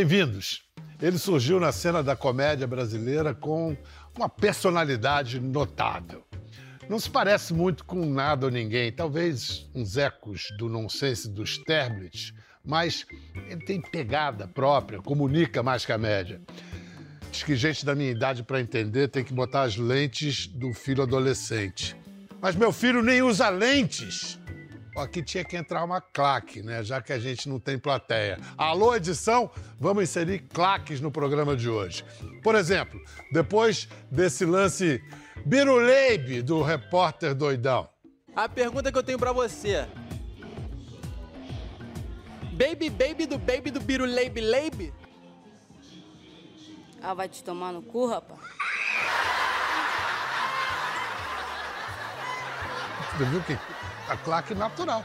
Bem-vindos. Ele surgiu na cena da comédia brasileira com uma personalidade notável. Não se parece muito com nada ou ninguém, talvez uns ecos do nonsense dos Terblitz, mas ele tem pegada própria, comunica mais que a média. Diz que gente da minha idade, para entender, tem que botar as lentes do filho adolescente. Mas meu filho nem usa lentes. Aqui tinha que entrar uma claque, né? Já que a gente não tem plateia. Alô, edição, vamos inserir claques no programa de hoje. Por exemplo, depois desse lance biruleibe do repórter doidão. A pergunta que eu tenho para você. Baby, baby do baby do biruleibe leibe? Ah, vai te tomar no cu, rapaz? Você viu que a claque natural.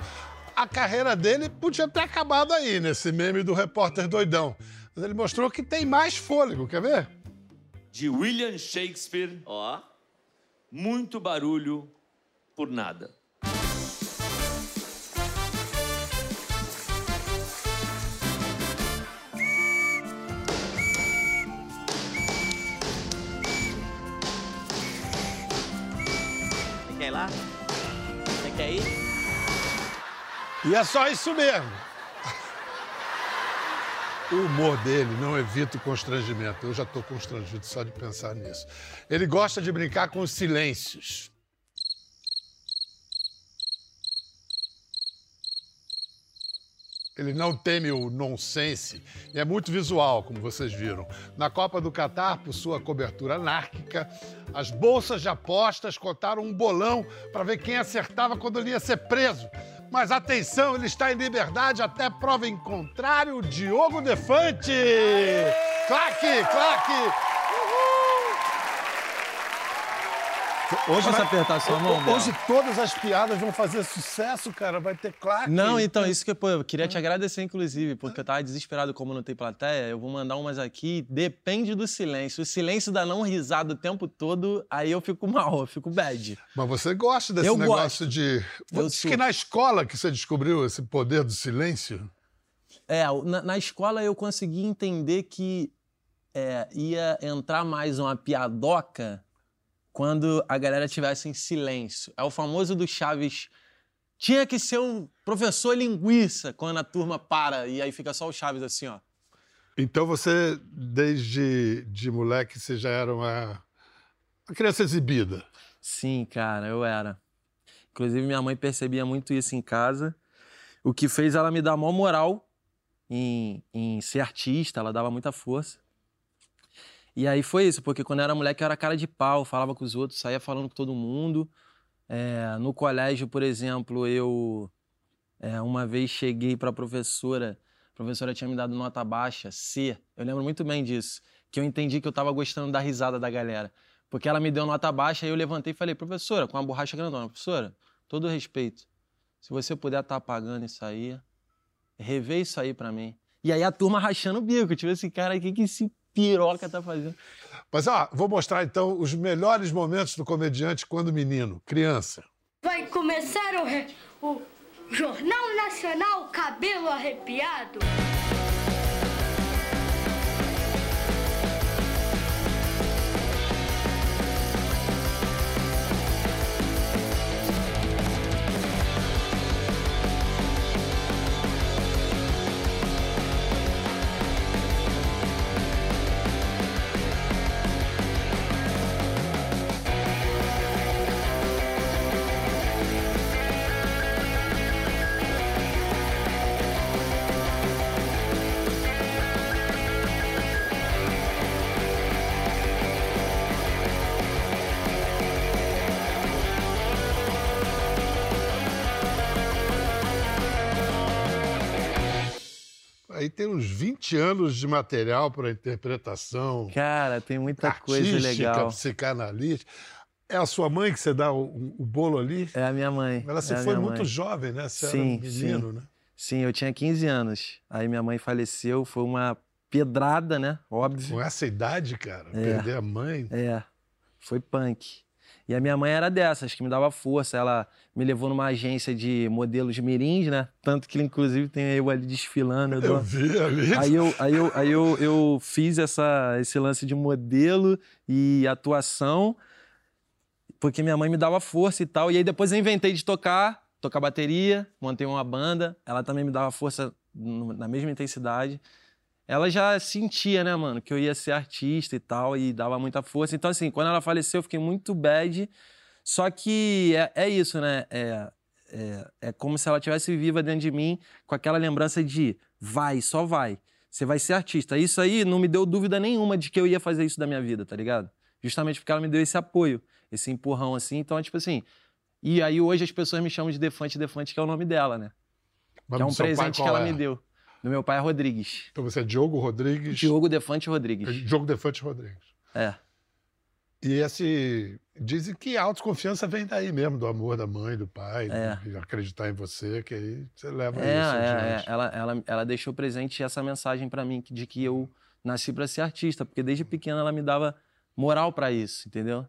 A carreira dele podia ter acabado aí, nesse meme do repórter doidão. Mas ele mostrou que tem mais fôlego, quer ver? De William Shakespeare. Ó. Muito barulho por nada. E é só isso mesmo. O humor dele não evita o constrangimento. Eu já estou constrangido só de pensar nisso. Ele gosta de brincar com os silêncios. Ele não teme o nonsense e é muito visual, como vocês viram. Na Copa do Catar, por sua cobertura anárquica, as bolsas de apostas cotaram um bolão para ver quem acertava quando ele ia ser preso. Mas atenção, ele está em liberdade até prova em contrário, Diogo Defante! Claque, claque! Hoje você apertar sua mão? Hoje todas as piadas vão fazer sucesso, cara. Vai ter claque. Não, então, isso que pô, eu queria te agradecer, inclusive, porque eu tava desesperado como não tem plateia. Eu vou mandar umas aqui. Depende do silêncio. O silêncio da não risada o tempo todo, aí eu fico mal, eu fico bad. Mas você gosta desse Eu negócio gosto. de. Eu Diz sou. que na escola que você descobriu esse poder do silêncio. É, na, na escola eu consegui entender que é, ia entrar mais uma piadoca quando a galera estivesse em silêncio. É o famoso do Chaves. Tinha que ser um professor linguiça quando a turma para e aí fica só o Chaves assim, ó. Então você, desde de moleque, você já era uma, uma criança exibida. Sim, cara, eu era. Inclusive, minha mãe percebia muito isso em casa, o que fez ela me dar maior moral em, em ser artista, ela dava muita força. E aí foi isso, porque quando eu era moleque eu era cara de pau, falava com os outros, saía falando com todo mundo. É, no colégio, por exemplo, eu é, uma vez cheguei para a professora, a professora tinha me dado nota baixa, C. Eu lembro muito bem disso, que eu entendi que eu estava gostando da risada da galera. Porque ela me deu nota baixa, aí eu levantei e falei, professora, com a borracha grandona, professora, todo respeito, se você puder estar apagando isso aí, revê isso aí pra mim. E aí a turma rachando o bico, tipo assim, cara, o que, esse piroca tá fazendo? Mas, ó, vou mostrar então os melhores momentos do comediante quando menino, criança. Vai começar o, o Jornal Nacional Cabelo Arrepiado. Aí tem uns 20 anos de material para interpretação. Cara, tem muita coisa legal. psicanalítica. É a sua mãe que você dá o, o bolo ali? É a minha mãe. Ela se é foi muito mãe. jovem, né? Você Sim, era menino, sim. né? Sim, eu tinha 15 anos. Aí minha mãe faleceu, foi uma pedrada, né? Óbvio. Com essa idade, cara, É. perder a mãe. É, foi punk. E a minha mãe era dessas, que me dava força. Ela me levou numa agência de modelos mirins, né? Tanto que, inclusive, tem eu ali desfilando. Eu dou- Eu vi ali. Aí eu, aí eu, aí eu, eu fiz essa, esse lance de modelo e atuação, porque minha mãe me dava força e tal. E aí depois eu inventei de tocar, tocar bateria, montei uma banda. Ela também me dava força na mesma intensidade. Ela já sentia, né, mano, que eu ia ser artista e tal, e dava muita força. Então, assim, quando ela faleceu, eu fiquei muito bad. Só que é, é isso, né? É, é, é como se ela tivesse viva dentro de mim, com aquela lembrança de vai, só vai. Você vai ser artista. Isso aí não me deu dúvida nenhuma de que eu ia fazer isso da minha vida, tá ligado? Justamente porque ela me deu esse apoio, esse empurrão assim. Então, é tipo assim. E aí hoje as pessoas me chamam de Defante Defante, que é o nome dela, né? Mas que é um presente que ela é? me deu. Do meu pai é Rodrigues. Então você é Diogo Rodrigues. Diogo Defante Rodrigues. Diogo Defante Rodrigues. É. E esse. Dizem que a autoconfiança vem daí mesmo, do amor da mãe, do pai, É. de acreditar em você, que aí você leva É, isso é, é. Ela, ela, ela deixou presente essa mensagem pra mim de que eu nasci pra ser artista, porque desde pequena ela me dava moral pra isso, entendeu?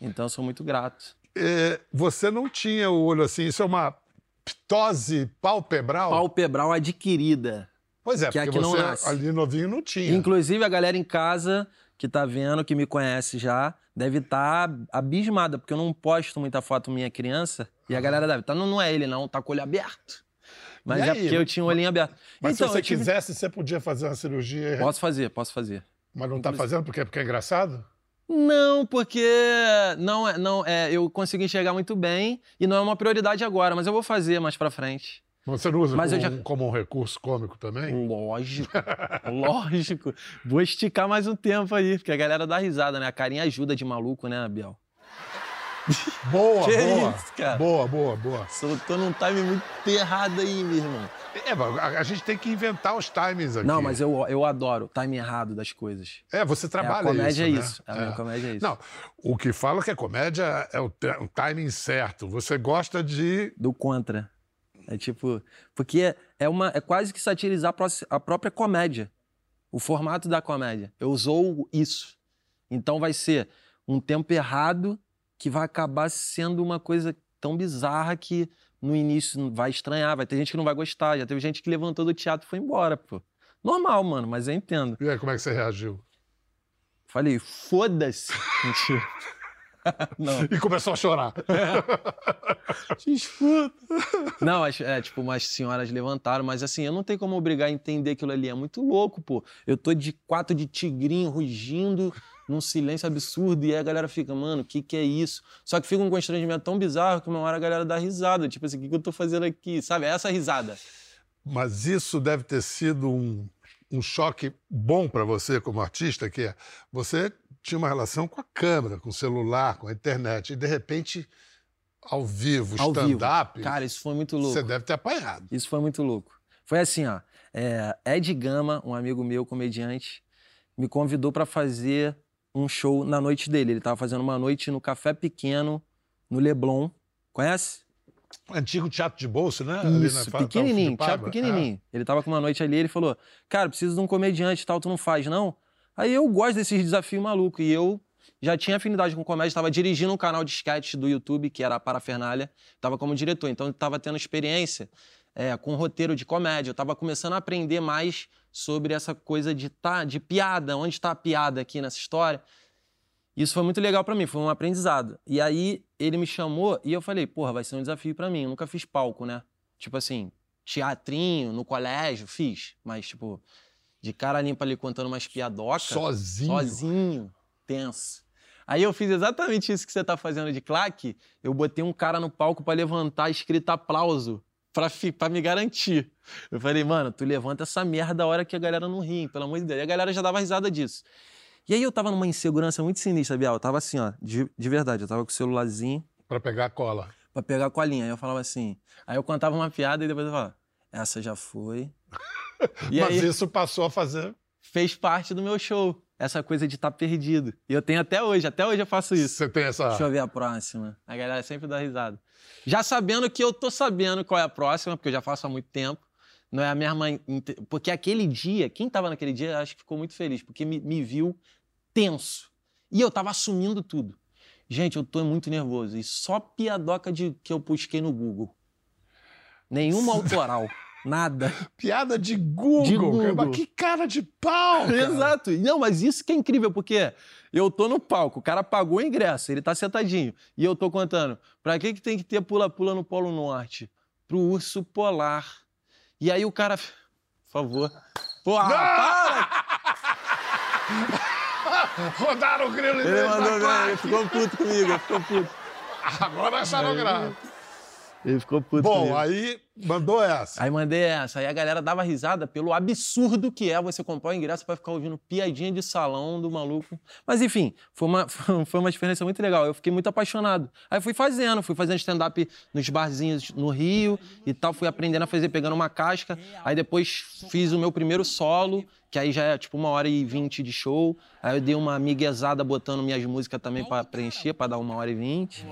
Então eu sou muito grato. É, você não tinha o olho assim, isso é uma ptose palpebral? Palpebral adquirida. Pois é, que porque aqui não você nasce. ali novinho não tinha. Inclusive a galera em casa que tá vendo, que me conhece já, deve estar abismada, porque eu não posto muita foto minha criança, e a galera deve, tá, não, não é ele não, tá com o olho aberto. Mas é porque eu tinha o olhinho aberto. Mas então, se você tive- quisesse, você podia fazer uma cirurgia, Posso fazer, posso fazer. mas não tá fazendo porque, porque é engraçado? Não, porque não é, não é, eu consigo enxergar muito bem e não é uma prioridade agora, mas eu vou fazer mais pra frente. Você não usa Mas como, eu já- um, como um recurso cômico também? Lógico, lógico. Vou esticar mais um tempo aí, porque a galera dá risada, né? A carinha ajuda de maluco, né, Abel? Boa, Que boa. isso, cara? Boa, boa, boa. Tô num time muito errado aí, meu irmão. É, mas a, a gente tem que inventar os timings aqui. Não, mas eu, eu adoro o time errado das coisas. É, você trabalha é, a comédia isso, é né? isso. A minha comédia é isso. Não, o que fala que é comédia é o, te- o timing certo. Você gosta de. Do contra. É tipo. Porque é, uma, é quase que satirizar a pró- a própria comédia. O formato da comédia. Eu usou isso. Então vai ser um tempo errado que vai acabar sendo uma coisa tão bizarra que no início vai estranhar, vai ter gente que não vai gostar. Já teve gente que levantou do teatro e foi embora, pô. Normal, mano, mas eu entendo. E aí, como é que você reagiu? Falei, foda-se. Mentira. não. E começou a chorar. Não, as- é, tipo, umas senhoras levantaram, mas assim, eu não tenho como obrigar a entender aquilo ali. É muito louco, pô. Eu tô de quatro de tigrinho rugindo num silêncio absurdo e aí a galera fica, mano, o que que é isso? Só que fica um constrangimento tão bizarro que uma hora a galera dá risada. Tipo assim, o que, que eu tô fazendo aqui? Sabe? É essa risada. Mas isso deve ter sido um, um choque bom para você como artista, que é você tinha uma relação com a câmera, com o celular, com a internet, e de repente, ao vivo, stand-up, Cara, isso foi muito louco. você deve ter apanhado. Isso foi muito louco. Foi assim, ó. é, Ed Gama, um amigo meu, comediante, me convidou pra fazer um show na noite dele. Ele tava fazendo uma noite no Café Pequeno, no Leblon. Conhece? Antigo teatro de bolso, né? Ali na Isso, Fa- pequenininho, teatro pequenininho. Ele tava com uma noite ali, ele falou, cara, preciso de um comediante e tal, tu não faz, não? Aí eu gosto desses desafios malucos, e eu já tinha afinidade com comédia, estava dirigindo um canal de sketch do YouTube, que era a Parafernália, tava como diretor, então eu tava tendo experiência é, com roteiro de comédia, eu tava começando a aprender mais sobre essa coisa de, tá, de piada, onde tá a piada aqui nessa história. Isso foi muito legal pra mim, foi um aprendizado. E aí ele me chamou e eu falei, porra, vai ser um desafio pra mim. Eu nunca fiz palco, né? Tipo assim, teatrinho no colégio, fiz. Mas, tipo, de cara limpa ali contando umas piadocas. Sozinho. Sozinho. Tenso. Aí eu fiz exatamente isso que você tá fazendo de claque. Eu botei um cara no palco pra levantar escrito aplauso. Pra, pra me garantir. Eu falei, mano, tu levanta essa merda a hora que a galera não ri, pelo amor de Deus. E a galera já dava risada disso. E aí eu tava numa insegurança muito sinistra, Biel. Eu tava assim, ó, de, de verdade. Eu tava com o celularzinho Para pegar a cola. pra pegar a colinha. Aí eu falava assim. Aí eu contava uma piada e depois eu falava, essa já foi. E Mas aí isso passou a fazer. fez parte do meu show. Essa coisa de estar perdido. E eu tenho até hoje, até hoje eu faço isso. Você tem essa. Deixa eu ver a próxima. A galera sempre dá risada. Já sabendo que eu tô sabendo qual é a próxima, porque eu já faço há muito tempo. Não é a mesma. Porque aquele dia, quem tava naquele dia, acho que ficou muito feliz, porque me, me viu tenso. E eu tava assumindo tudo. Gente, eu tô muito nervoso. E só piadoca de que eu busquei no Google. Nenhuma autoral. Nada. Piada de Google. De cara. Google. Mas que cara de pau, cara. Exato. Não, mas isso que é incrível, porque eu tô no palco, o cara pagou o ingresso, ele tá sentadinho. E eu tô contando, pra que, que tem que ter pula-pula no Polo Norte? Pro urso polar. E aí o cara. Por favor. Porra, para! Rodaram o grilo Ele mandou ele ficou puto comigo, ficou puto. Agora acharam graça. Ele ficou puto Bom, comigo. aí mandou essa. Aí mandei essa. Aí a galera dava risada pelo absurdo que é você comprar o ingresso pra ficar ouvindo piadinha de salão do maluco. Mas enfim, foi uma, foi uma experiência muito legal. Eu fiquei muito apaixonado. Aí fui fazendo, fui fazendo stand-up nos barzinhos no Rio e tal. Fui aprendendo a fazer, pegando uma casca. Aí depois fiz o meu primeiro solo, que aí já é tipo uma hora e vinte de show. Aí eu dei uma miguezada botando minhas músicas também pra preencher, pra dar uma hora e vinte.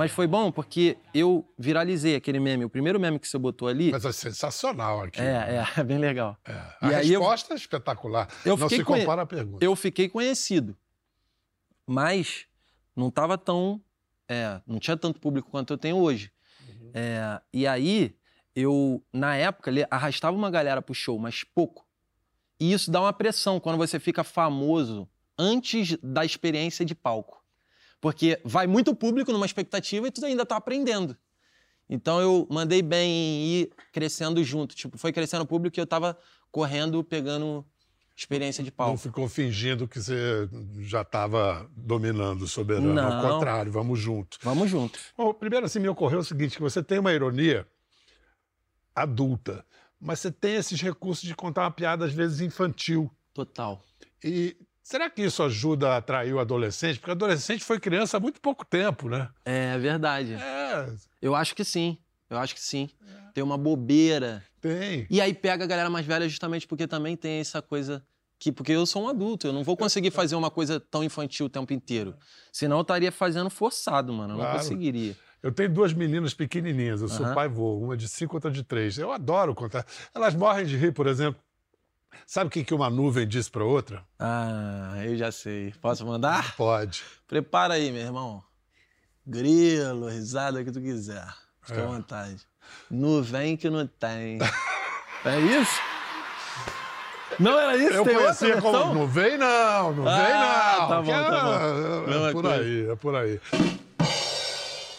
Mas foi bom porque eu viralizei aquele meme. O primeiro meme que você botou ali. Mas é sensacional aqui. É, é, é bem legal. A E aí eu- resposta é espetacular. Eu Não se conhe- compara a pergunta. Eu fiquei conhecido. Mas não tava tão. é, não tinha tanto público quanto eu tenho hoje. É, e aí, eu, na época, arrastava uma galera pro show, mas pouco. E isso dá uma pressão quando você fica famoso antes da experiência de palco. Porque vai muito público numa expectativa e tu ainda tá aprendendo. Então eu mandei bem em ir crescendo junto. Tipo, foi crescendo o público e eu tava correndo, pegando experiência de Não palco. ficou fingindo que você já estava dominando o soberano. Ao Não. contrário, vamos junto. Vamos junto. Bom, primeiro, assim, me ocorreu o seguinte: que você tem uma ironia adulta, mas você tem esses recursos de contar uma piada, às vezes, infantil. Total. E será que isso ajuda a atrair o adolescente? Porque o adolescente foi criança há muito pouco tempo, né? É verdade. É, Eu acho que sim. Eu acho que sim. Tem uma bobeira. tem. E aí pega a galera mais velha justamente porque também tem essa coisa que porque eu sou um adulto, eu não vou conseguir fazer uma coisa tão infantil o tempo inteiro. Senão eu estaria fazendo forçado, mano, eu não Claro. conseguiria. Eu tenho duas meninas pequenininhas, eu sou pai vô, uma de cinco, outra de três. Eu adoro contar. Elas morrem de rir, por exemplo. Sabe o que que uma nuvem disse para outra? Ah, eu já sei. Posso mandar? Pode. Prepara aí, meu irmão. Grilo, risada que tu quiser. Fica É. à vontade. Nuvem que não tem. é isso? Não era isso? Eu Tem outra conhecia como. versão? Não vem, não, não vem, Ah, não. tá bom, que é- tá bom. É, Mesma por coisa. aí, é por aí.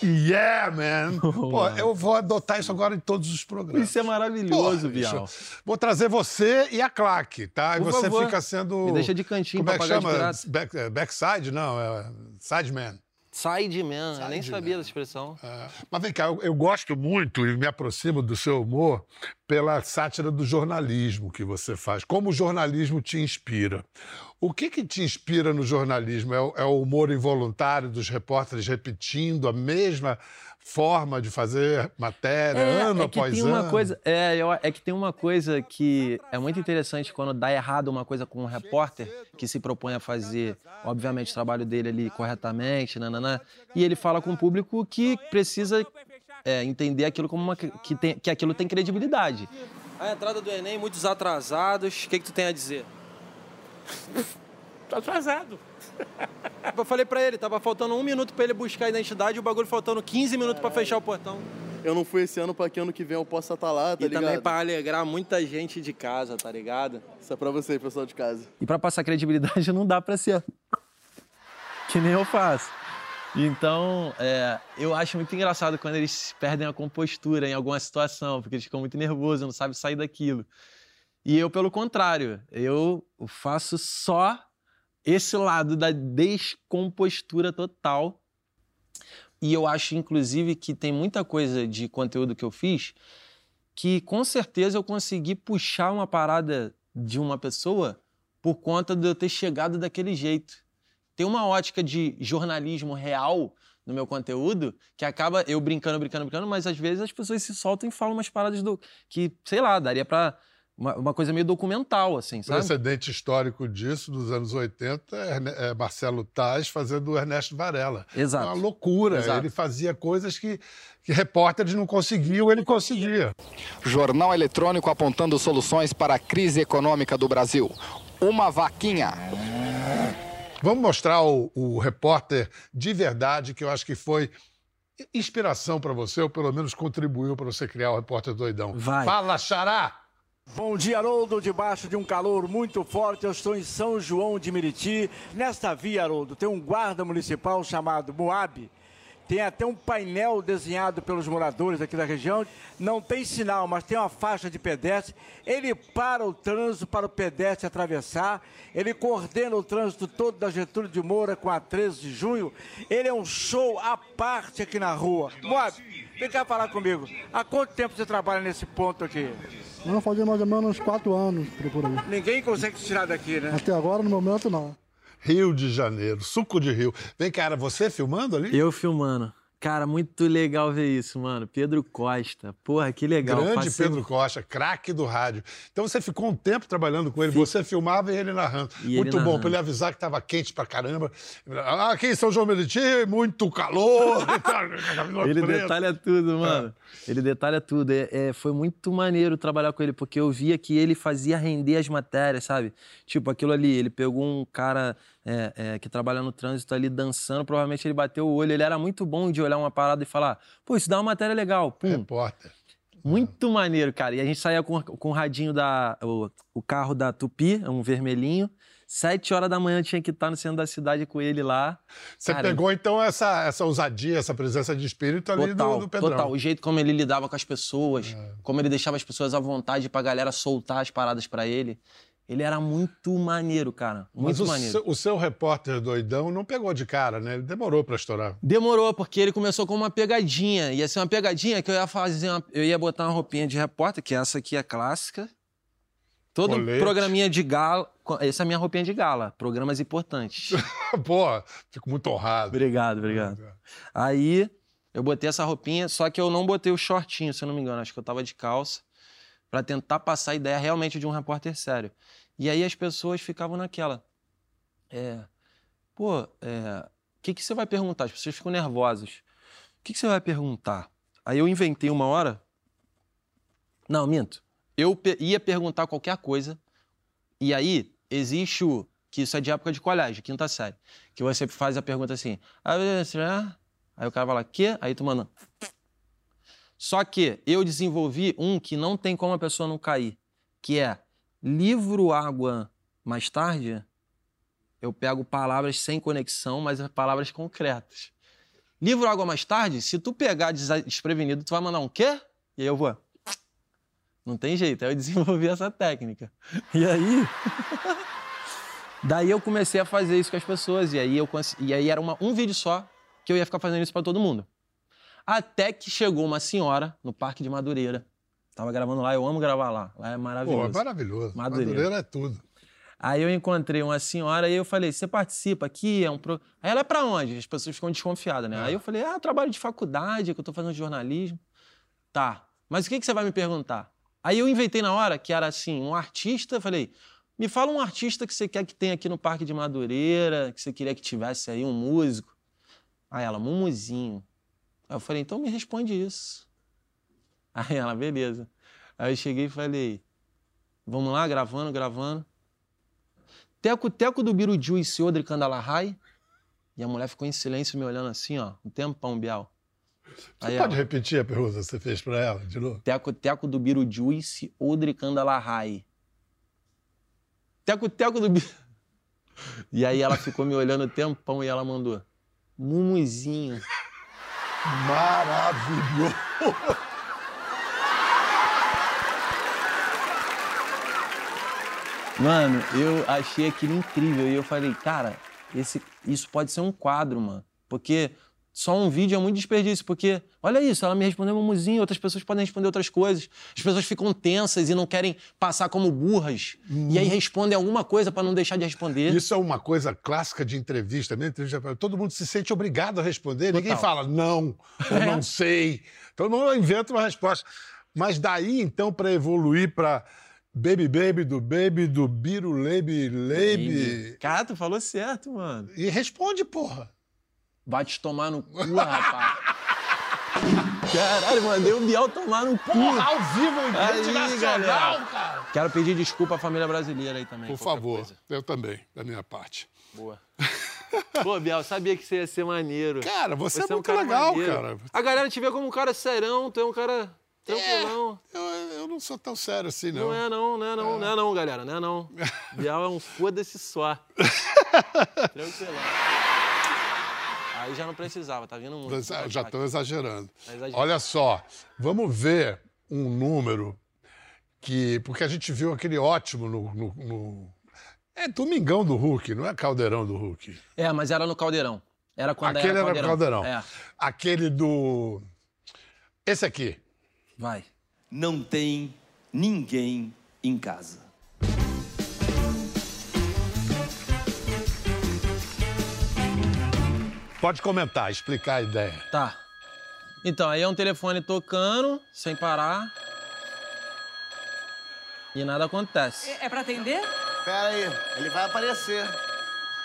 Yeah, man! Pô, eu vou adotar isso agora em todos os programas. Isso é maravilhoso, Porra, Bial. Vou trazer você e a claque, tá? E Por você favor. fica sendo. Me deixa de cantinho Como é pra que chama? Back, backside? Não, é sideman. Sideman, eu nem sabia dessa expressão. É. Mas vem cá, eu, eu gosto muito e me aproximo do seu humor pela sátira do jornalismo que você faz. Como o jornalismo te inspira? O que, que te inspira no jornalismo? É é o humor involuntário dos repórteres repetindo a mesma forma de fazer matéria, ano é que após tem ano? uma coisa, é, eu- é que tem uma coisa que é muito interessante quando dá errado uma coisa com um repórter que se propõe a fazer, obviamente, o trabalho dele ali corretamente, nananã, e ele fala com o público que precisa é, entender aquilo como uma que, tem, que aquilo tem credibilidade. A entrada do Enem, muitos atrasados. O que, que tu tem a dizer? Tô atrasado. Eu falei pra ele, tava faltando um minuto pra ele buscar a identidade e o bagulho faltando 15 minutos pra fechar o portão. Eu não fui esse ano pra que ano que vem eu possa estar lá, tá e ligado? também pra alegrar muita gente de casa, tá ligado? Isso é pra você, pessoal de casa. E pra passar credibilidade não dá pra ser que nem eu faço. Então, é, eu acho muito engraçado quando eles perdem a compostura em alguma situação, porque eles ficam muito nervosos, não sabem sair daquilo. E eu, pelo contrário, eu faço só esse lado da descompostura total. E eu acho, inclusive, que tem muita coisa de conteúdo que eu fiz que com certeza eu consegui puxar uma parada de uma pessoa por conta de eu ter chegado daquele jeito. Tem uma ótica de jornalismo real no meu conteúdo que acaba eu brincando, brincando, brincando, mas às vezes as pessoas se soltam e falam umas paradas do que, sei lá, daria pra uma, uma coisa meio documental, assim, sabe? Precedente histórico disso, dos anos 80, é, é Marcelo Taz fazendo o Ernesto Varela. Exato. É uma loucura. Exato. Ele fazia coisas que, que repórteres não conseguiam, ele conseguia. Jornal eletrônico apontando soluções para a crise econômica do Brasil. Uma vaquinha. Vamos mostrar o, o repórter de verdade, que eu acho que foi inspiração para você, ou pelo menos contribuiu para você criar o repórter doidão. Vai. Fala, Xará! Bom dia, Haroldo. Debaixo de um calor muito forte, eu estou em São João de Meriti. Nesta via, Haroldo, tem um guarda municipal chamado Moab. Tem até um painel desenhado pelos moradores aqui da região. Não tem sinal, mas tem uma faixa de pedestre. Ele para o trânsito para o pedestre atravessar. Ele coordena o trânsito todo da Getúlio de Moura com a 13 de junho. Ele é um show à parte aqui na rua. Moab, vem cá falar comigo. Há quanto tempo você trabalha nesse ponto aqui? Não, fazia mais ou menos uns quatro anos por aí. Ninguém consegue tirar daqui, né? Até agora, no momento, não. Rio de Janeiro, suco de Rio. Vem, cara, você filmando ali? Eu filmando. Cara, muito legal ver isso, mano. Pedro Costa. Porra, que legal. Grande Passei- Pedro Costa, craque do rádio. Então você ficou um tempo trabalhando com ele, você filmava e ele narrando. E ele muito bom, narrando. para ele avisar que estava quente pra caramba. Ah, aqui em São João Meriti, muito calor. Ele detalha tudo, mano. Ele detalha tudo. É, é, foi muito maneiro trabalhar com ele, porque eu via que ele fazia render as matérias, sabe? Tipo, aquilo ali, ele pegou um cara é, é, que trabalha no trânsito ali dançando, provavelmente ele bateu o olho. Ele era muito bom de olhar uma parada e falar, pô, isso dá uma matéria legal. Pum. Repórter. Muito maneiro, cara. E a gente saía com, com o radinho da. O, o carro da Tupi, um vermelhinho. Sete horas da manhã tinha que estar no centro da cidade com ele lá. Você Cara, pegou, então, essa, essa ousadia, essa presença de espírito ali Total, do, do Pedrão. total. O jeito como ele lidava com as pessoas, É. como ele deixava as pessoas à vontade pra galera soltar as paradas pra ele. Ele era muito maneiro, cara. Mas Muito o maneiro. seu, o seu repórter doidão não pegou de cara, né? Ele demorou pra estourar. Demorou, porque ele começou com uma pegadinha. Ia ser uma pegadinha que eu ia fazer. uma- eu ia botar uma roupinha de repórter, que essa aqui é clássica. Todo Colete. programinha de gala. Essa é a minha roupinha de gala. Programas importantes. Pô, fico muito honrado. obrigado, obrigado. Aí eu botei essa roupinha, só que eu não botei o shortinho, se eu não me engano. Acho que eu tava de calça. Pra tentar passar a ideia realmente de um repórter sério. E aí as pessoas ficavam naquela. É. Pô, é. O que, que você vai perguntar? As pessoas ficam nervosas. O que, que você vai perguntar? Aí eu inventei uma hora. Não, minto. Eu ia perguntar qualquer coisa. E aí existe o. Que isso é de época de colégio, quinta série. Que você faz a pergunta assim. "Ah, será?" Aí o cara vai lá, quê? Aí tu manda. Só que eu desenvolvi um que não tem como a pessoa não cair, que é livro água mais tarde. Eu pego palavras sem conexão, mas as palavras concretas. Livro água mais tarde, se tu pegar desprevenido, tu vai mandar um quê? E aí eu vou. Não tem jeito. Aí eu desenvolvi essa técnica. E aí. Daí eu comecei a fazer isso com as pessoas. E aí, eu e aí era uma- um vídeo só que eu ia ficar fazendo isso pra todo mundo. Até que chegou uma senhora no Parque de Madureira. Tava gravando lá, eu amo gravar lá. Lá é Pô, maravilhoso. é maravilhoso. Madureira. Madureira é tudo. Aí eu encontrei uma senhora e eu falei: você participa aqui? É um pro... Aí ela é pra onde? As pessoas ficam desconfiadas, né? Aí eu falei: ah, trabalho de faculdade, que eu tô fazendo jornalismo. Tá, mas o que, que você vai me perguntar? Aí eu inventei na hora que era assim: um artista. Eu falei: me fala um artista que você quer que tenha aqui no Parque de Madureira, que você queria que tivesse aí, um músico. Aí ela: Mumuzinho. Aí eu falei: então me responde isso. Aí ela: beleza. Aí eu cheguei e falei: vamos lá, gravando, gravando. Teco, teco do Biruju e Seodri Kandalahai. E a mulher ficou em silêncio me olhando assim, ó, um tempão, Bial. Você Aí pode repetir a pergunta que você fez pra ela, de novo? teco, teco do Biruju e Seodri Kandalahai. Teco, teco do. E aí ela ficou me olhando um tempão e ela mandou, Mumuzinho. Maravilhoso! Mano, eu achei aquilo incrível e eu falei, cara, esse, isso pode ser um quadro, mano. Porque só um vídeo é muito desperdício, porque, olha isso, ela me respondeu mumuzinho, outras pessoas podem responder outras coisas. As pessoas ficam tensas e não querem passar como burras. E aí respondem alguma coisa pra não deixar de responder. Isso é uma coisa clássica de entrevista, né? Entrevista, todo mundo se sente obrigado a responder. Ninguém Total. fala não, ou É. não sei. Todo mundo inventa uma resposta. Mas daí, então, para evoluir para Baby Baby do Baby do Biro Leibe Leibe. Cara, tu falou certo, mano. E responde, porra. Vai te tomar no cu, rapaz. Caralho, mandei o Biel tomar no cu. Porra, ao vivo, em Aí, rede nacional, galera. cara. Quero pedir desculpa à família brasileira aí também. Por favor, coisa. eu também, da minha parte. Boa. Pô, Biel, sabia que você ia ser maneiro. Cara, você, é um muito cara legal, maneiro. cara. A galera te vê como um cara serão, tu é um cara tranquilão. Eu, eu não sou tão sério assim, Não. não. é não, não é não, não é não, galera, não é não. Biel é um foda-se só. Tranquilão. Aí já não precisava, tá vindo muito. Já- Já estou exagerando. Tá exagerando. Olha só, vamos ver um número que. Porque a gente viu aquele ótimo no. no- no- é Domingão do Hulk, não é Caldeirão do Hulk. É, mas era no Caldeirão. Era quando Aquele era era Caldeirão. É, Aquele do. Esse aqui. vai. Não tem ninguém em casa. Pode comentar, explicar a ideia. Tá. Então, aí é um telefone tocando, sem parar. E nada acontece. É pra atender? Pera aí, ele vai aparecer.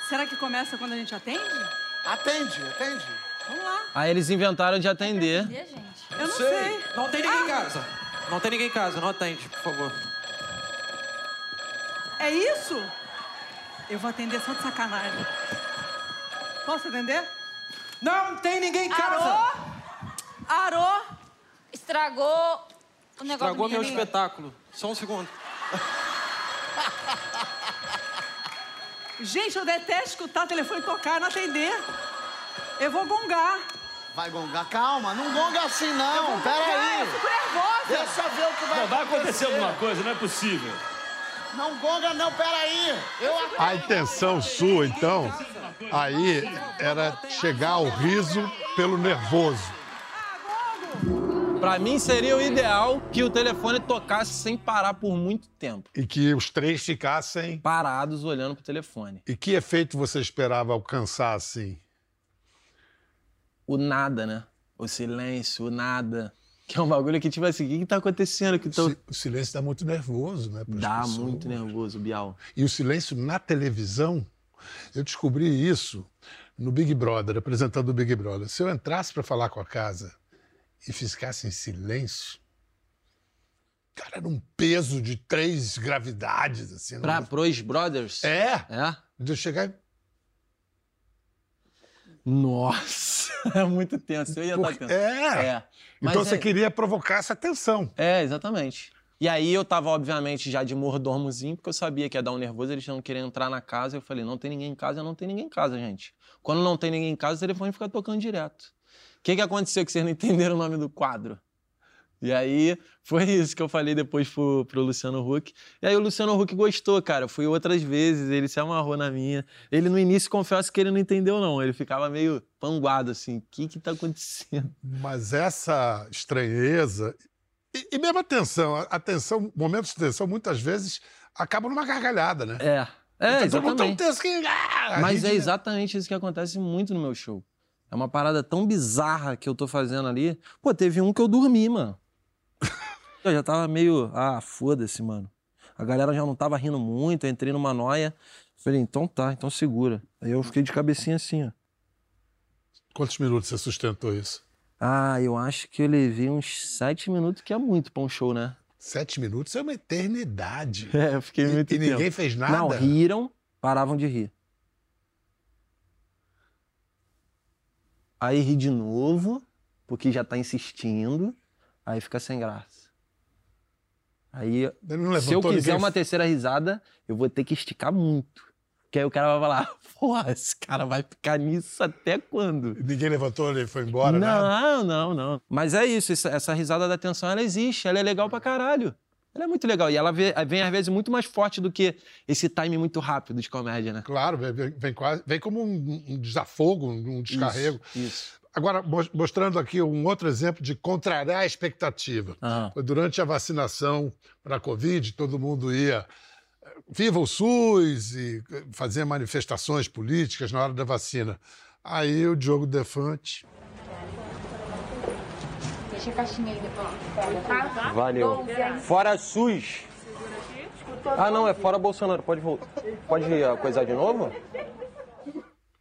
Será que começa quando a gente atende? Atende, atende. Vamos lá. Aí eles inventaram de atender. Eu não sei. Não tem ninguém em casa. Não tem ninguém em casa, não atende, por favor. É isso? Eu vou atender só de sacanagem. Posso atender? Não tem ninguém em casa! Arô! Arô! Estragou o negócio Estragou do meu espetáculo. Só um segundo. Gente, eu detesto escutar o telefone tocar e não atender. Eu vou gongar. Vai gongar, calma, não gonga assim Eu não, vou pera gongar, aí. Eu fico nervosa. Deixa eu ver o que vai Não, vai acontecer alguma coisa, não é possível. Não gonga não, pera aí. Eu A intenção sua, então, aí era chegar ao riso pelo nervoso. Pra mim seria o ideal que o telefone tocasse sem parar por muito tempo. E que os três ficassem. Parados olhando pro telefone. E que efeito você esperava alcançar assim? O nada, né? O silêncio, o nada. Que é um bagulho que, tipo assim, o que, que tá acontecendo? Que tô... O silêncio dá muito nervoso, né? Dá pessoas. muito nervoso, Bial. E o silêncio na televisão, eu descobri isso no Big Brother, apresentando o Big Brother. Se eu entrasse para falar com a casa e ficasse em silêncio, cara, era um peso de três gravidades, assim. Pra, não- pros brothers? É? É? De eu chegar e Nossa, é muito tenso. Eu ia estar Porque- tenso. é. É. Então você é- queria provocar essa tensão. É, exatamente. E aí eu tava, obviamente, já de mordomozinho, porque eu sabia que ia dar um nervoso, eles não queriam entrar na casa. Eu falei, não tem ninguém em casa, não tem ninguém em casa, gente. Quando não tem ninguém em casa, o telefone fica tocando direto. O que, que aconteceu que vocês não entenderam o nome do quadro? E aí foi isso que eu falei depois pro, pro Luciano Huck. E aí o Luciano Huck gostou, cara. Fui outras vezes, ele se amarrou na minha. Ele no início, confesso que ele não entendeu, não. Ele ficava meio panguado, assim. O que que tá acontecendo? Mas essa estranheza e, e mesmo a tensão, a, tensão, momentos de tensão, muitas vezes acabam numa gargalhada, né? É. É, Então, mundo tão exatamente. tenso que... Ah, Mas ri é de- exatamente isso que acontece muito no meu show. É uma parada tão bizarra que eu tô fazendo ali. Pô, teve um que eu dormi, mano. Eu já tava meio. Ah, foda-se, mano. A galera já não tava rindo muito, eu entrei numa noia. Falei, então tá, então segura. Aí eu fiquei de cabecinha assim, ó. Quantos minutos você sustentou isso? Ah, eu acho que eu levei uns sete minutos, que é muito pra um show, né? Sete minutos é uma eternidade. É, eu fiquei muito E ninguém fez nada? Não, riram, paravam de rir. Aí ri de novo, porque já tá insistindo, aí fica sem graça. Aí, se eu quiser uma terceira risada, eu vou ter que esticar muito. Que aí o cara vai falar, porra, esse cara vai ficar nisso até quando? Ninguém levantou, ele foi embora, né? Não, não, não. Mas é isso, essa, risada da tensão, ela existe, ela é legal pra caralho. Ela é muito legal. E ela vem, às vezes, muito mais forte do que esse time muito rápido de comédia, né? Claro, vem, vem- vem quase, vem como um, um desafogo, um descarrego. Isso, isso. Agora, mos- mostrando aqui um outro exemplo de contrariar a expectativa. Foi Durante a vacinação para a Covid, todo mundo ia viva o SUS e eh, fazia manifestações políticas na hora da vacina. Aí o Diogo Defante Deixa a caixinha aí depois. Tá? Valeu. Fora SUS. Ah, não, é fora Bolsonaro. Pode voltar. Pode coisar de novo?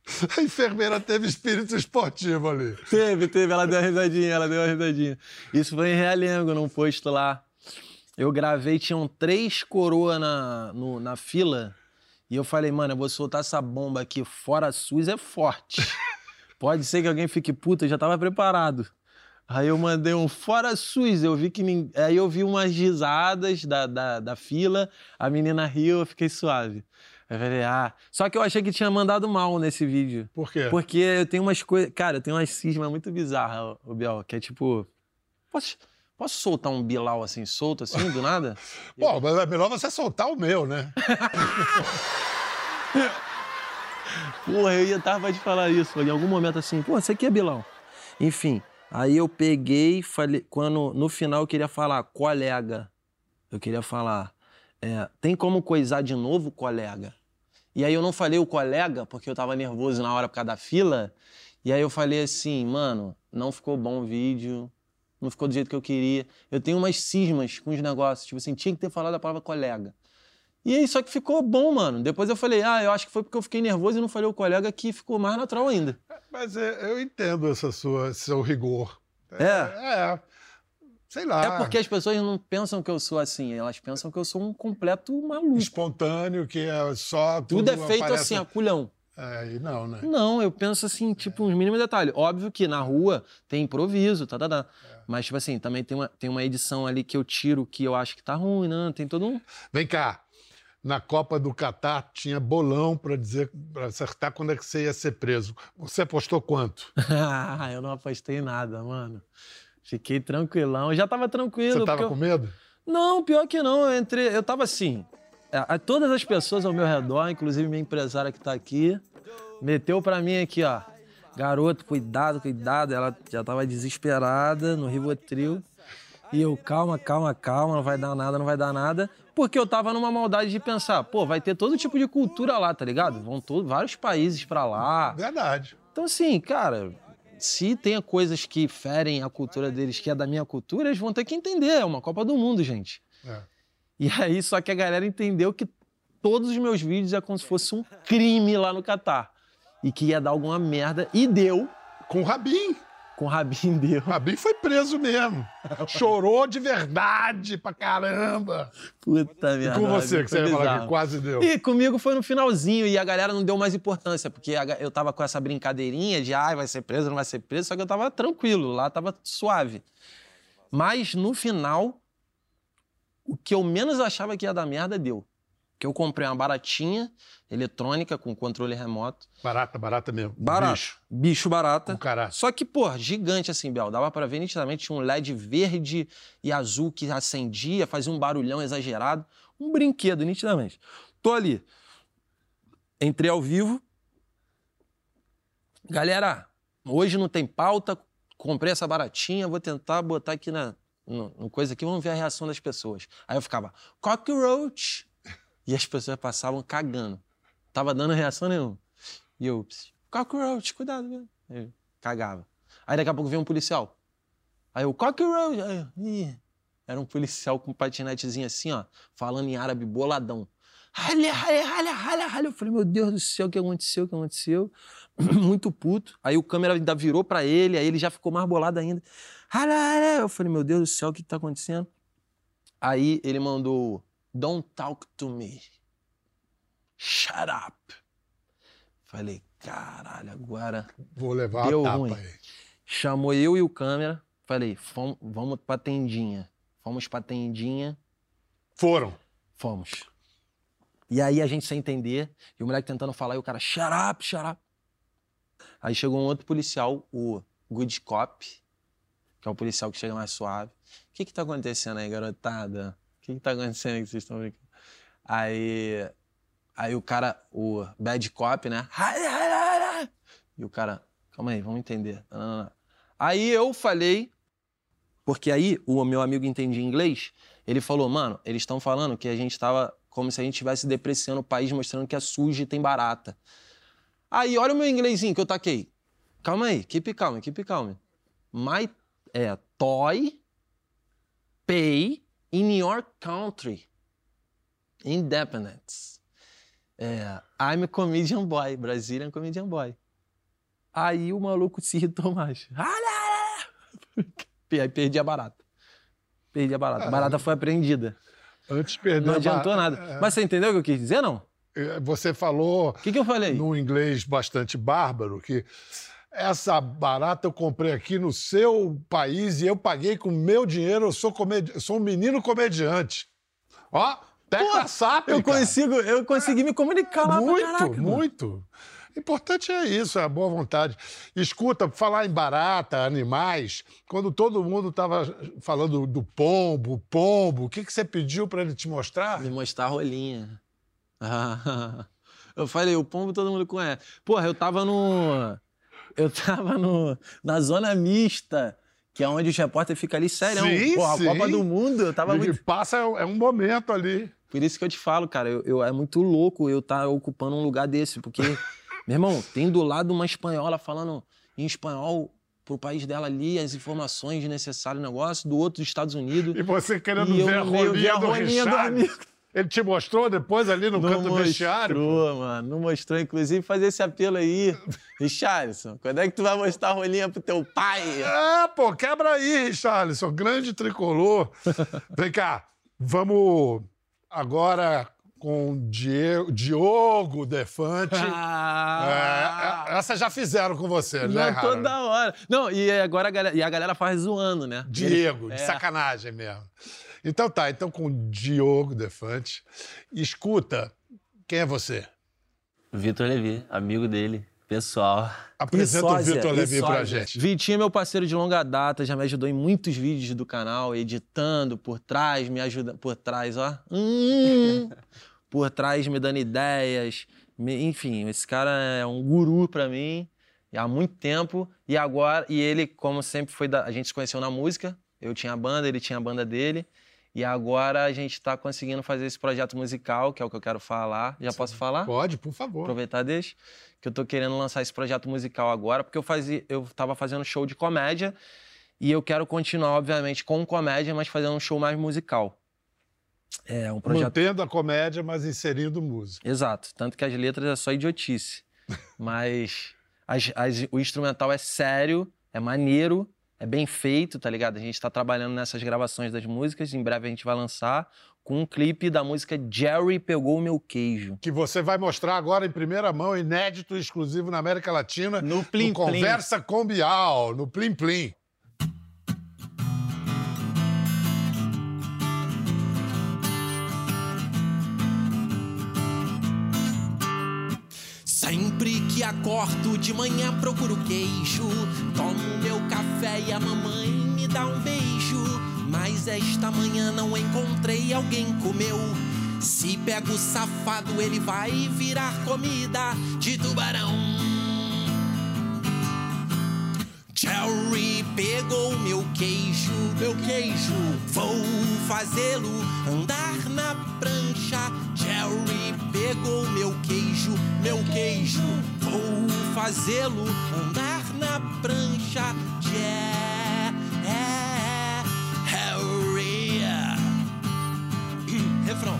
A enfermeira teve espírito esportivo ali. Teve, teve. Ela deu uma risadinha, ela deu uma risadinha. Isso foi em Realengo, num posto lá. Eu gravei, tinham três coroas na, no- na fila. E eu falei, mano, eu vou soltar essa bomba aqui fora SUS, é forte. Pode ser que alguém fique puta, eu já tava preparado. Aí eu mandei um fora SUS, eu vi que aí eu vi umas risadas da, da, da fila, a menina riu, eu fiquei suave. Eu falei, ah. Só que eu achei que tinha mandado mal nesse vídeo. Por quê? Porque eu tenho umas coisas. Cara, eu tenho umas cismas muito bizarras, o Biel, que é tipo. Posso, posso soltar um Bilal assim, solto, assim, do nada? Pô, mas é melhor você soltar o meu, né? Porra, eu ia tava te falar isso. Em algum momento assim, pô, você aqui é Bilal. Enfim, aí eu peguei, falei, quando no final eu queria falar colega. Eu queria falar, é, tem como coisar de novo, colega? E aí eu não falei o colega, porque eu tava nervoso na hora por causa da fila. E aí eu falei assim, mano, não ficou bom o vídeo, não ficou do jeito que eu queria. Eu tenho umas cismas com os negócios, tipo assim, tinha que ter falado a palavra colega. E aí, só que ficou bom, mano. Depois eu falei, ah, eu acho que foi porque eu fiquei nervoso e não falei o colega que ficou mais natural ainda. Mas é, eu entendo essa sua, seu rigor. É? É. Sei lá. É porque as pessoas não pensam que eu sou assim, elas pensam que eu sou um completo maluco. Espontâneo, que é só. Tudo, é feito aparece- assim, a culhão. É, não, né? Não, eu penso assim, tipo, uns mínimos detalhes. Óbvio que na rua tem improviso, tá, tá, tá. Mas, tipo assim, também tem uma, tem uma edição ali que eu tiro que eu acho que tá ruim, né? Tem todo um. Vem cá. Na Copa do Catar tinha bolão para dizer, para acertar quando é que você ia ser preso. Você apostou quanto? Ah, eu não apostei nada, mano. Fiquei tranquilão. Eu já tava tranquilo. Você tava com eu- medo? Não, pior que não. Eu entrei, eu tava assim. a- a- todas as pessoas ao meu redor, inclusive minha empresária que tá aqui, meteu pra mim aqui, ó. Garoto, cuidado, cuidado. Ela já tava desesperada no Rivotril. E eu, calma, calma, calma, não vai dar nada, não vai dar nada. Porque eu tava numa maldade de pensar, pô, vai ter todo tipo de cultura lá, tá ligado? Vão todos, vários países pra lá. Verdade. Então, assim, cara, se tem coisas que ferem a cultura deles, que é da minha cultura, eles vão ter que entender. É uma Copa do Mundo, gente. É. E aí, só que a galera entendeu que todos os meus vídeos é como se fosse um crime lá no Catar. E que ia dar alguma merda. E deu. Com o Rabin. Com o Rabin deu. O Rabin foi preso mesmo. Chorou de verdade pra caramba. Puta E merda. com você, que você ia falar que quase deu. E comigo foi no finalzinho e a galera não deu mais importância, porque eu tava com essa brincadeirinha de ah, vai ser preso, não vai ser preso, só que eu tava tranquilo, lá tava suave. Mas no final, o que eu menos achava que ia dar merda deu. Que eu comprei uma baratinha eletrônica com controle remoto. Barata, barata mesmo. Barato. Bicho. Bicho barata. caralho. Só que, pô, gigante assim, Bel. Dava pra ver nitidamente tinha um LED verde e azul que acendia, fazia um barulhão exagerado. Um brinquedo, nitidamente. Tô ali. Entrei ao vivo. Galera, hoje não tem pauta. Comprei essa baratinha, vou tentar botar aqui na no, no coisa aqui, vamos ver a reação das pessoas. Aí eu ficava, cockroach. E as pessoas passavam cagando. Tava dando reação nenhuma. E eu, "Ps, cockroach, cuidado? Eu cagava. Aí daqui a pouco veio um policial. Aí eu, cockroach. Aí eu, Ih. Era um policial com um patinetezinho assim, ó, falando em árabe boladão. Ralha, ralha, ralha, ralha, ralha. Eu falei, meu Deus do céu, o que aconteceu, o que aconteceu? Muito puto. Aí o câmera ainda virou pra ele, aí ele já ficou mais bolado ainda. Ralha, ralha. Eu falei, meu Deus do céu, o que tá acontecendo? Aí ele mandou, don't talk to me. Shut up. Falei, caralho, agora Vou levar deu a tapa ruim. aí. Chamou eu e o câmera. Falei, "Fom- vamos pra tendinha. Fomos pra tendinha. Foram. Fomos. E aí a gente sem entender, e o moleque tentando falar, e o cara, shut up, shut up. Aí chegou um outro policial, o Good Cop, que é o policial que chega mais suave. O que que tá acontecendo aí, garotada? Que que tá acontecendo que vocês estão brincando? Aí, aí o cara, o Bad Cop, né? E o cara, calma aí, vamos entender. Aí eu falei, porque aí o meu amigo entendia inglês, ele falou, mano, eles estão falando que a gente tava como se a gente estivesse depreciando o país, mostrando que é sujo e tem barata. Aí, olha o meu inglesinho que eu taquei. Calma aí, keep calm, keep calm. My é, toy pay in your country. Independence. É, I'm a comedian boy, Brazilian comedian boy. Aí o maluco se irritou mais. Aí perdi a barata. Perdi a barata. A barata foi apreendida. Antes perdeu Não adiantou nada. É. Mas você entendeu o que eu quis dizer, não? É, Você falou. O que, que eu falei? Num inglês bastante bárbaro, que essa barata eu comprei aqui no seu país e eu paguei com meu dinheiro. Eu sou, comedi... eu sou um menino comediante. Ó, tecla SAP. eu cara. consigo, eu consegui me comunicar lá Muito, caraca, mano. muito. Importante é isso, é a boa vontade. Escuta, falar em barata, animais, quando todo mundo estava falando do pombo, pombo, o que, que você pediu para ele te mostrar? Me mostrar a rolinha. eu falei, o pombo todo mundo conhece. Porra, eu tava no. Eu tava no, na zona mista, que é onde os repórteres ficam ali, sério. Sim, Porra, sim. a Copa do Mundo, eu tava E muito. Passa, é um momento ali. Por isso que eu te falo, cara, eu, eu- é muito louco eu estar ocupando um lugar desse, porque, meu irmão, tem do lado uma espanhola falando em espanhol pro país dela ali, as informações necessárias no negócio, do outro dos Estados Unidos. E você querendo E ver a no meio, rolinha, a do rolinha do amigo. Ele te mostrou depois ali no Não canto do vestiário? mostrou, mano. Não mostrou. Inclusive, fazer esse apelo aí. Richarlison, quando é que tu vai mostrar a rolinha pro teu pai? É, pô, quebra aí, Richarlison, grande tricolor. Vem cá, vamos agora com o Die- Diogo Defante. Ah. É, é, essa já fizeram com você, né, Harold? toda hora. Não, e agora a galera, e a galera faz zoando, né? Diego, Eles- de é. sacanagem mesmo. Então tá, então com o Diogo Defante. Escuta, quem é você? Vitor Levi, amigo dele, pessoal. Apresenta E o sósia, Vitor Levi pra sósia. gente. Vitinho é meu parceiro de longa data, já me ajudou em muitos vídeos do canal, editando por trás, me ajuda por trás, ó. Hum, por trás, me dando ideias. me- enfim, esse cara é um guru pra mim há muito tempo. E agora, e ele, como sempre foi da. A gente se conheceu na música. Eu tinha a banda, ele tinha a banda dele. E agora a gente tá conseguindo fazer esse projeto musical, que é o que eu quero falar. Já posso falar? Pode, por favor. aproveitar deixa que eu tô querendo lançar esse projeto musical agora, porque eu fazia, eu tava fazendo show de comédia e eu quero continuar, obviamente, com comédia, mas fazendo um show mais musical. É um projeto. Mantendo a comédia, mas inserindo música. Exato. Tanto que as letras é só idiotice. Mas as- as- o instrumental é sério, é maneiro, é bem feito, tá ligado? A gente tá trabalhando nessas gravações das músicas, em breve a gente vai lançar com um clipe da música Jerry Pegou o Meu Queijo. Que você vai mostrar agora em primeira mão, inédito, exclusivo na América Latina. No Plim Plim. Conversa com Bial, no Plim Plim. Que acordo de manhã procuro queijo. Tomo meu café e a mamãe me dá um beijo. Mas esta manhã não encontrei alguém comeu. Se pego o safado, ele vai virar comida de tubarão. Jerry pegou meu queijo, meu queijo. Vou fazê-lo andar na prancha. Jerry pegou meu queijo, meu queijo. Vou fazê-lo andar na prancha. Jerry. Refrão.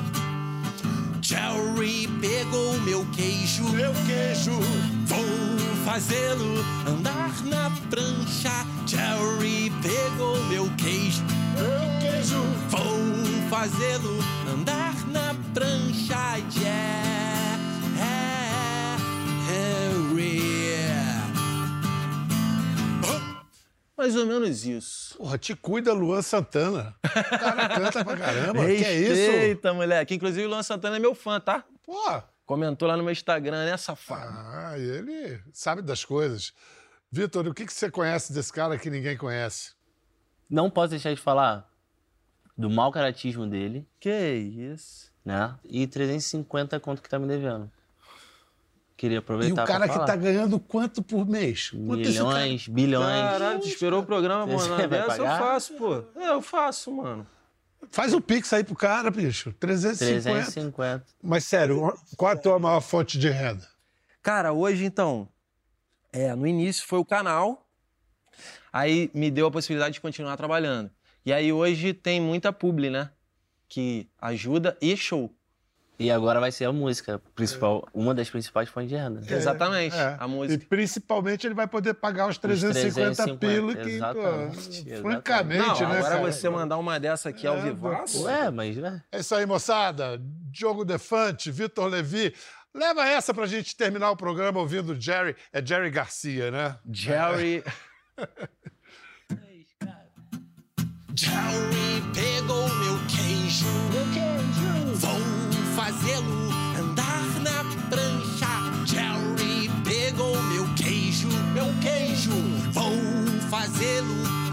Jerry pegou meu queijo, meu queijo. Vou fazê-lo andar na prancha. Jerry pegou meu queijo, meu queijo. Vou fazê-lo andar na prancha. Jerry. Mais ou menos isso. Porra, te cuida, Luan Santana. O cara canta pra caramba. que é isso? Respeita, moleque. Inclusive, o Luan Santana é meu fã, tá? Pô. Comentou lá no meu Instagram, né, safado? Ah, ele sabe das coisas. Vitor, o que, que você conhece desse cara que ninguém conhece? Não posso deixar de falar do mau caratismo dele. Que isso. Né? E 350 conto que tá me devendo. Queria E aproveitar o cara que tá ganhando quanto por mês? Quanto esse cara- Milhões, bilhões. Caralho, tu esperou o programa, Você mano. vai Essa eu faço, pô. É, eu faço, mano. Faz o pix aí pro cara, bicho. 350. 350. Mas sério, qual a tua maior fonte de renda? Cara, hoje, então, é, no início foi o canal, aí me deu a possibilidade de continuar trabalhando. E aí hoje tem muita publi, né? Que ajuda e show. E agora vai ser a música principal, uma das principais fontes de renda. Exatamente, É. a música. E principalmente ele vai poder pagar os 350, 350, pila que, exatamente, pô, exatamente. francamente, Não, né, agora cara? você mandar uma dessa aqui ao É, vivaço. Ué, mas né? É isso aí, moçada. Diogo Defante, Vitor Levi. Leva essa pra gente terminar o programa ouvindo Jerry. É Jerry Garcia, né? Jerry. Jerry pegou meu queijo. Meu queijo. Vou fazê-lo andar na prancha. Jerry pegou meu queijo. Meu queijo. Vou fazê-lo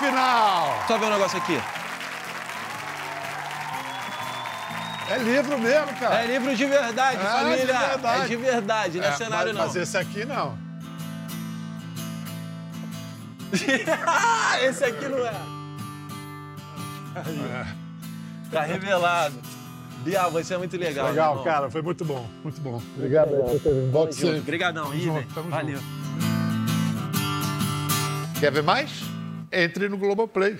final! Só ver um negócio aqui. É livro mesmo, cara. É livro de verdade, É, família. de verdade. É de verdade, não é, É, cenário mas, não. Mas esse aqui não. esse aqui não é. Tá revelado. Bial, você é muito legal. Legal, irmão. cara. Foi muito bom. Muito bom. Obrigado vindo. Volte sempre. Obrigadão, Tamo Iver. junto, Valeu. Quer ver mais? Entre no Globoplay.